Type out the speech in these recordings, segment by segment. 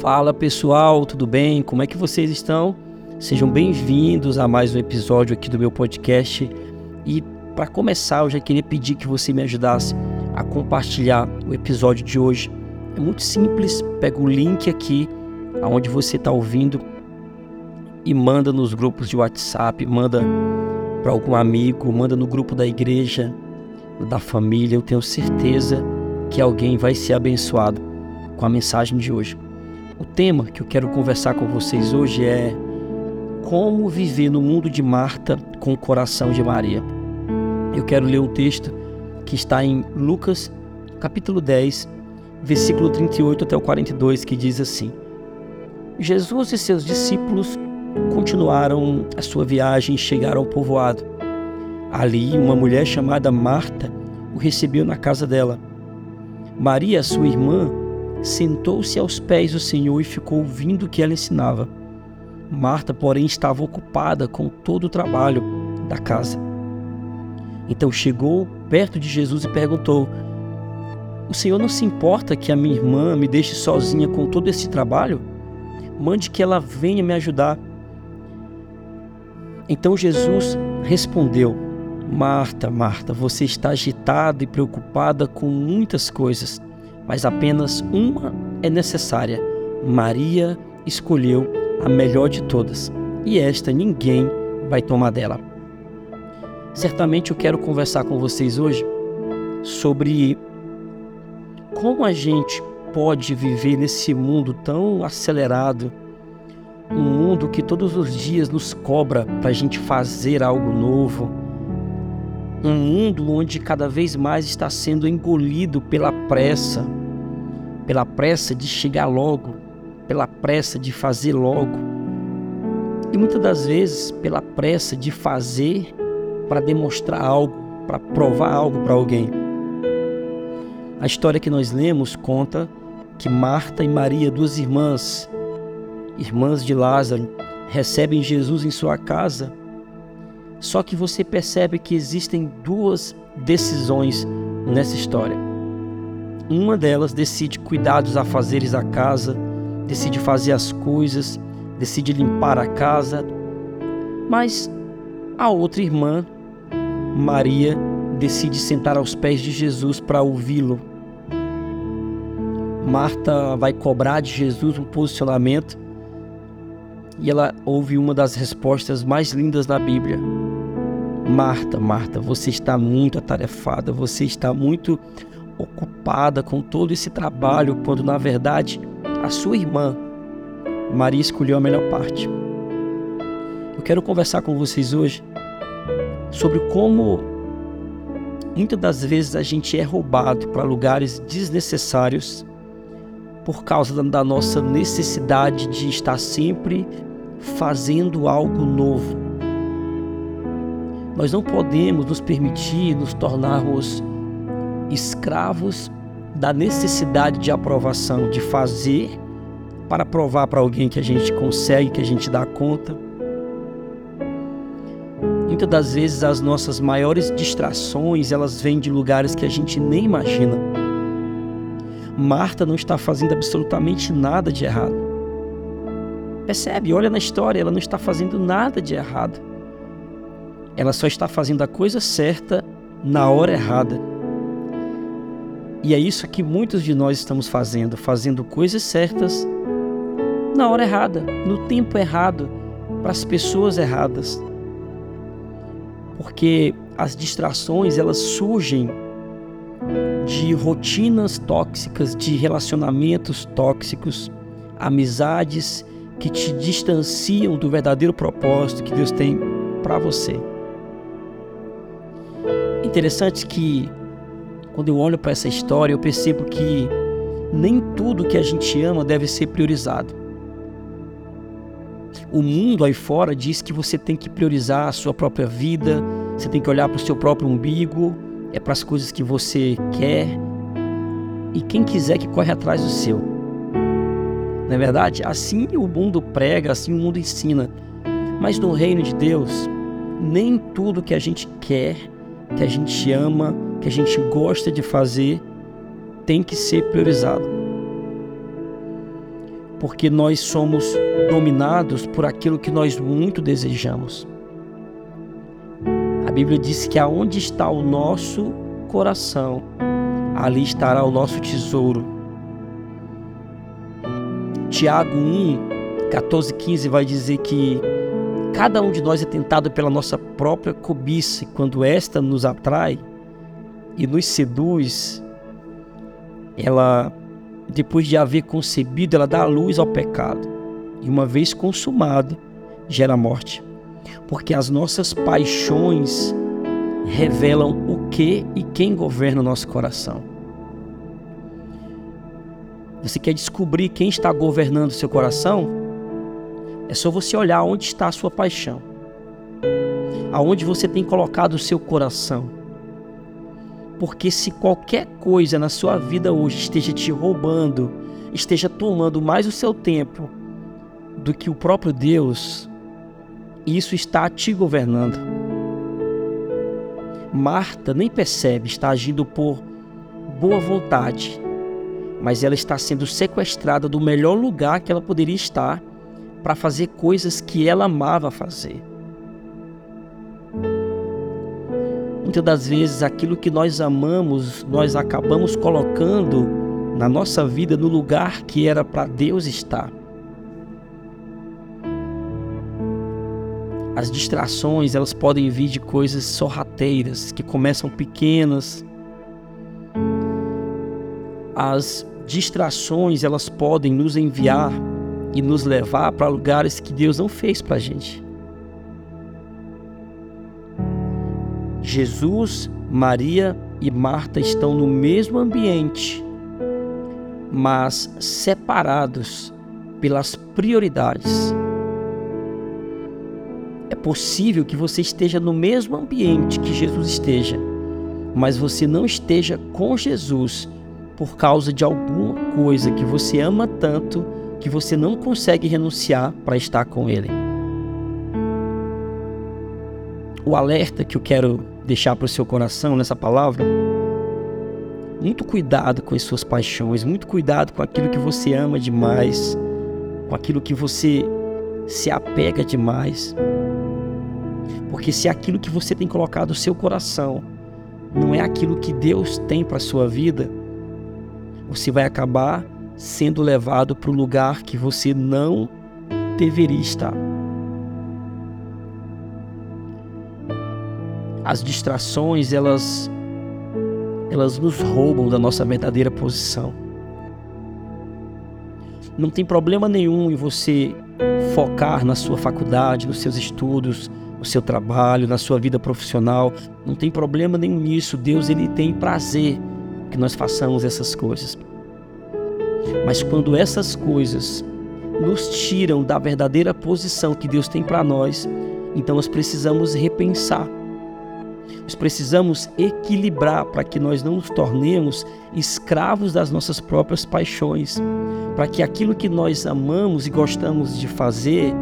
Fala pessoal, tudo bem? Como é que vocês estão? Sejam bem-vindos a mais um episódio aqui do meu podcast. E para começar, eu já queria pedir que você me ajudasse a compartilhar o episódio de hoje. É muito simples, pega o link aqui aonde você está ouvindo e manda nos grupos de WhatsApp, manda para algum amigo, manda no grupo da igreja, da família. Eu tenho certeza que alguém vai ser abençoado com a mensagem de hoje. O tema que eu quero conversar com vocês hoje é como viver no mundo de Marta com o coração de Maria. Eu quero ler um texto que está em Lucas, capítulo 10, versículo 38 até o 42, que diz assim: Jesus e seus discípulos continuaram a sua viagem e chegaram ao povoado. Ali, uma mulher chamada Marta o recebeu na casa dela. Maria, sua irmã, sentou-se aos pés do Senhor e ficou ouvindo o que ela ensinava. Marta, porém, estava ocupada com todo o trabalho da casa. Então chegou perto de Jesus e perguntou: O Senhor não se importa que a minha irmã me deixe sozinha com todo esse trabalho? Mande que ela venha me ajudar. Então Jesus respondeu: Marta, Marta, você está agitada e preocupada com muitas coisas mas apenas uma é necessária. Maria escolheu a melhor de todas, e esta ninguém vai tomar dela. Certamente eu quero conversar com vocês hoje sobre como a gente pode viver nesse mundo tão acelerado, um mundo que todos os dias nos cobra para a gente fazer algo novo, um mundo onde cada vez mais está sendo engolido pela pressa, pela pressa de chegar logo, pela pressa de fazer logo. E muitas das vezes pela pressa de fazer para demonstrar algo, para provar algo para alguém. A história que nós lemos conta que Marta e Maria, duas irmãs, irmãs de Lázaro, recebem Jesus em sua casa só que você percebe que existem duas decisões nessa história. Uma delas decide cuidar dos afazeres da casa, decide fazer as coisas, decide limpar a casa. Mas a outra irmã, Maria, decide sentar aos pés de Jesus para ouvi-lo. Marta vai cobrar de Jesus um posicionamento e ela ouve uma das respostas mais lindas da Bíblia. Marta, Marta, você está muito atarefada, você está muito ocupada com todo esse trabalho, quando na verdade a sua irmã, Maria, escolheu a melhor parte. Eu quero conversar com vocês hoje sobre como muitas das vezes a gente é roubado para lugares desnecessários por causa da nossa necessidade de estar sempre fazendo algo novo nós não podemos nos permitir nos tornarmos escravos da necessidade de aprovação, de fazer para provar para alguém que a gente consegue, que a gente dá conta. Muitas das vezes as nossas maiores distrações, elas vêm de lugares que a gente nem imagina. Marta não está fazendo absolutamente nada de errado. Percebe? Olha na história, ela não está fazendo nada de errado ela só está fazendo a coisa certa na hora errada. E é isso que muitos de nós estamos fazendo, fazendo coisas certas na hora errada, no tempo errado, para as pessoas erradas. Porque as distrações, elas surgem de rotinas tóxicas, de relacionamentos tóxicos, amizades que te distanciam do verdadeiro propósito que Deus tem para você. Interessante que quando eu olho para essa história, eu percebo que nem tudo que a gente ama deve ser priorizado. O mundo aí fora diz que você tem que priorizar a sua própria vida, você tem que olhar para o seu próprio umbigo, é para as coisas que você quer. E quem quiser que corre atrás do seu. Não é verdade? Assim o mundo prega, assim o mundo ensina. Mas no reino de Deus, nem tudo que a gente quer que a gente ama, que a gente gosta de fazer, tem que ser priorizado. porque nós somos dominados por aquilo que nós muito desejamos. A Bíblia diz que aonde está o nosso coração, ali estará o nosso tesouro. Tiago 1, 14, 15 vai dizer que cada um de nós é tentado pela nossa própria cobiça, e quando esta nos atrai e nos seduz, ela, depois de haver concebido, ela dá luz ao pecado. E uma vez consumado, gera morte. Porque as nossas paixões revelam o que e quem governa o nosso coração. Você quer descobrir quem está governando seu coração? É só você olhar onde está a sua paixão. Aonde você tem colocado o seu coração. Porque se qualquer coisa na sua vida hoje esteja te roubando, esteja tomando mais o seu tempo do que o próprio Deus, isso está te governando. Marta nem percebe, está agindo por boa vontade, mas ela está sendo sequestrada do melhor lugar que ela poderia estar para fazer coisas que ela amava fazer. Muitas das vezes aquilo que nós amamos, nós acabamos colocando na nossa vida no lugar que era para Deus estar. As distrações, elas podem vir de coisas sorrateiras, que começam pequenas. As distrações, elas podem nos enviar e nos levar para lugares que Deus não fez para a gente. Jesus, Maria e Marta estão no mesmo ambiente, mas separados pelas prioridades. É possível que você esteja no mesmo ambiente que Jesus esteja, mas você não esteja com Jesus por causa de alguma coisa que você ama tanto que você não consegue renunciar para estar com Ele. O alerta que eu quero deixar para o seu coração nessa palavra. Muito cuidado com as suas paixões, muito cuidado com aquilo que você ama demais, com aquilo que você se apega demais. Porque se aquilo que você tem colocado no seu coração não é aquilo que Deus tem para sua vida, você vai acabar sendo levado para o lugar que você não deveria estar. as distrações, elas elas nos roubam da nossa verdadeira posição. Não tem problema nenhum em você focar na sua faculdade, nos seus estudos, no seu trabalho, na sua vida profissional. Não tem problema nenhum nisso. Deus ele tem prazer que nós façamos essas coisas. Mas quando essas coisas nos tiram da verdadeira posição que Deus tem para nós, então nós precisamos repensar nós precisamos equilibrar para que nós não nos tornemos escravos das nossas próprias paixões, para que aquilo que nós amamos e gostamos de fazer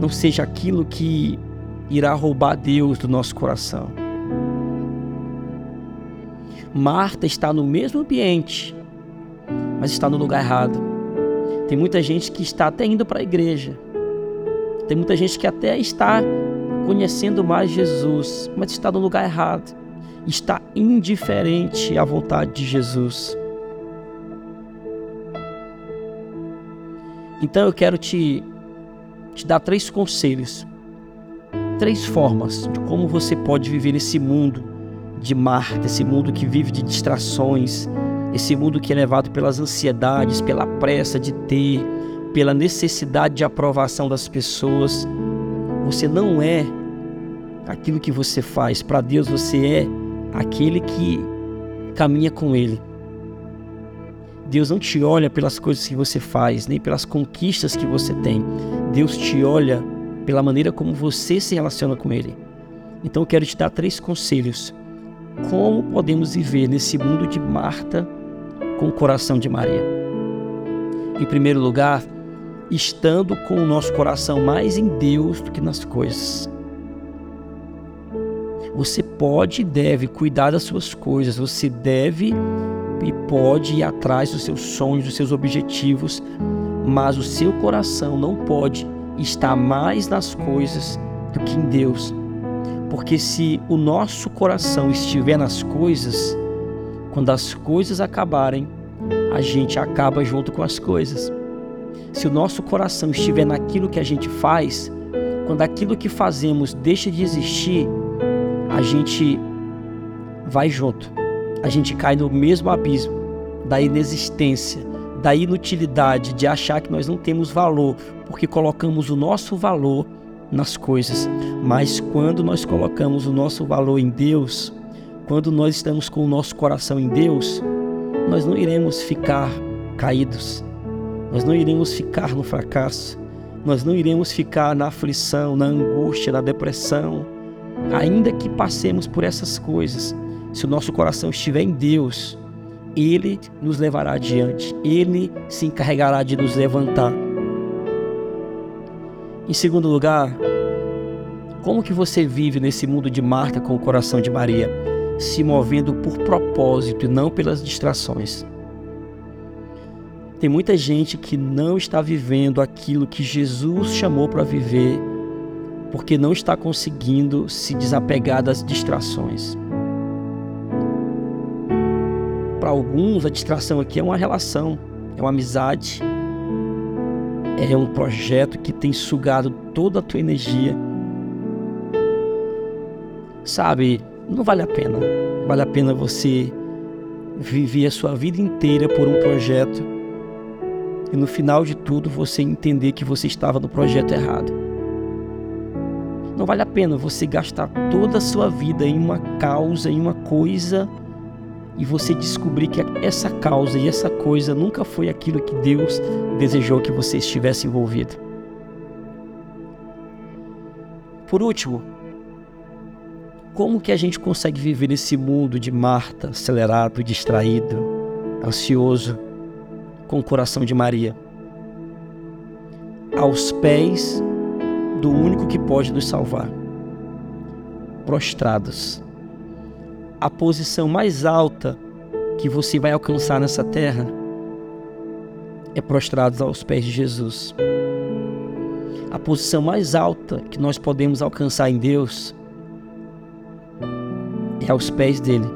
não seja aquilo que irá roubar Deus do nosso coração. Marta está no mesmo ambiente, mas está no lugar errado. Tem muita gente que está até indo para a igreja. Tem muita gente que até está conhecendo mais Jesus, mas está no lugar errado. Está indiferente à vontade de Jesus. Então eu quero te, te dar três conselhos, três formas de como você pode viver esse mundo de Marta, esse mundo que vive de distrações, esse mundo que é levado pelas ansiedades, pela pressa de ter, pela necessidade de aprovação das pessoas. Você não é aquilo que você faz. Para Deus, você é aquele que caminha com Ele. Deus não te olha pelas coisas que você faz, nem pelas conquistas que você tem. Deus te olha pela maneira como você se relaciona com Ele. Então eu quero te dar três conselhos. Como podemos viver nesse mundo de Marta com o coração de Maria? Em primeiro lugar, estando com o nosso coração mais em Deus do que nas coisas. Você pode e deve cuidar das suas coisas, você deve e pode ir atrás dos seus sonhos, dos seus objetivos, mas o seu coração não pode estar mais nas coisas do que em Deus. Porque se o nosso coração estiver nas coisas, quando as coisas acabarem, a gente acaba junto com as coisas. Se o nosso coração estiver naquilo que a gente faz, quando aquilo que fazemos deixa de existir, a gente vai junto. A gente cai no mesmo abismo da inexistência, da inutilidade, de achar que nós não temos valor, porque colocamos o nosso valor nas coisas. Mas quando nós colocamos o nosso valor em Deus, quando nós estamos com o nosso coração em Deus, nós não iremos ficar caídos, nós não iremos ficar no fracasso, nós não iremos ficar na aflição, na angústia, na depressão. Ainda que passemos por essas coisas, se o nosso coração estiver em Deus, Ele nos levará adiante, Ele se encarregará de nos levantar. Em segundo lugar, como que você vive nesse mundo de Marta com o coração de Maria? Se movendo por propósito e não pelas distrações. Tem muita gente que não está vivendo aquilo que Jesus chamou para viver, porque não está conseguindo se desapegar das distrações. Para alguns, a distração aqui é uma relação, é uma amizade, é um projeto que tem sugado toda a tua energia. Sabe, não vale a pena. Vale a pena você viver a sua vida inteira por um projeto e no final de tudo você entender que você estava no projeto errado. Não vale a pena você gastar toda a sua vida em uma causa, em uma coisa e você descobrir que essa causa e essa coisa nunca foi aquilo que Deus desejou que você estivesse envolvido. Por último, como que a gente consegue viver nesse mundo de Marta, acelerado, distraído, ansioso, com o coração de Maria? Aos pés do único que pode nos salvar, prostrados. A posição mais alta que você vai alcançar nessa terra é prostrados aos pés de Jesus. A posição mais alta que nós podemos alcançar em Deus é aos pés dele,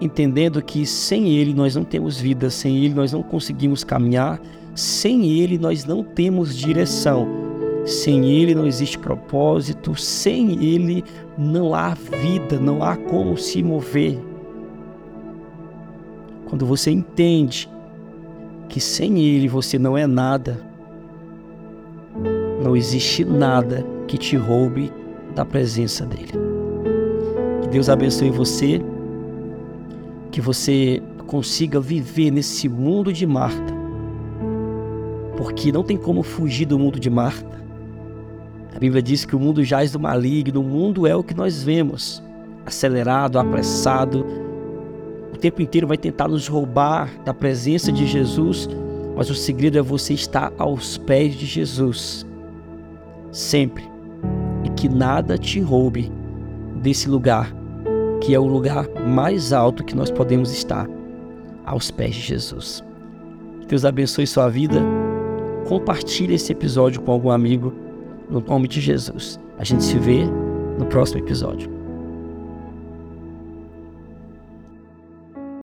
entendendo que sem ele nós não temos vida, sem ele nós não conseguimos caminhar, sem ele nós não temos direção, sem ele não existe propósito, sem ele não há vida, não há como se mover. Quando você entende que sem ele você não é nada, não existe nada que te roube da presença dele. Deus abençoe você, que você consiga viver nesse mundo de Marta, porque não tem como fugir do mundo de Marta. A Bíblia diz que o mundo jaz do maligno, o mundo é o que nós vemos, acelerado, apressado, o tempo inteiro vai tentar nos roubar da presença de Jesus, mas o segredo é você estar aos pés de Jesus, sempre, e que nada te roube desse lugar que é o lugar mais alto que nós podemos estar, aos pés de Jesus. Deus abençoe sua vida. Compartilhe esse episódio com algum amigo, no nome de Jesus. A gente se vê no próximo episódio.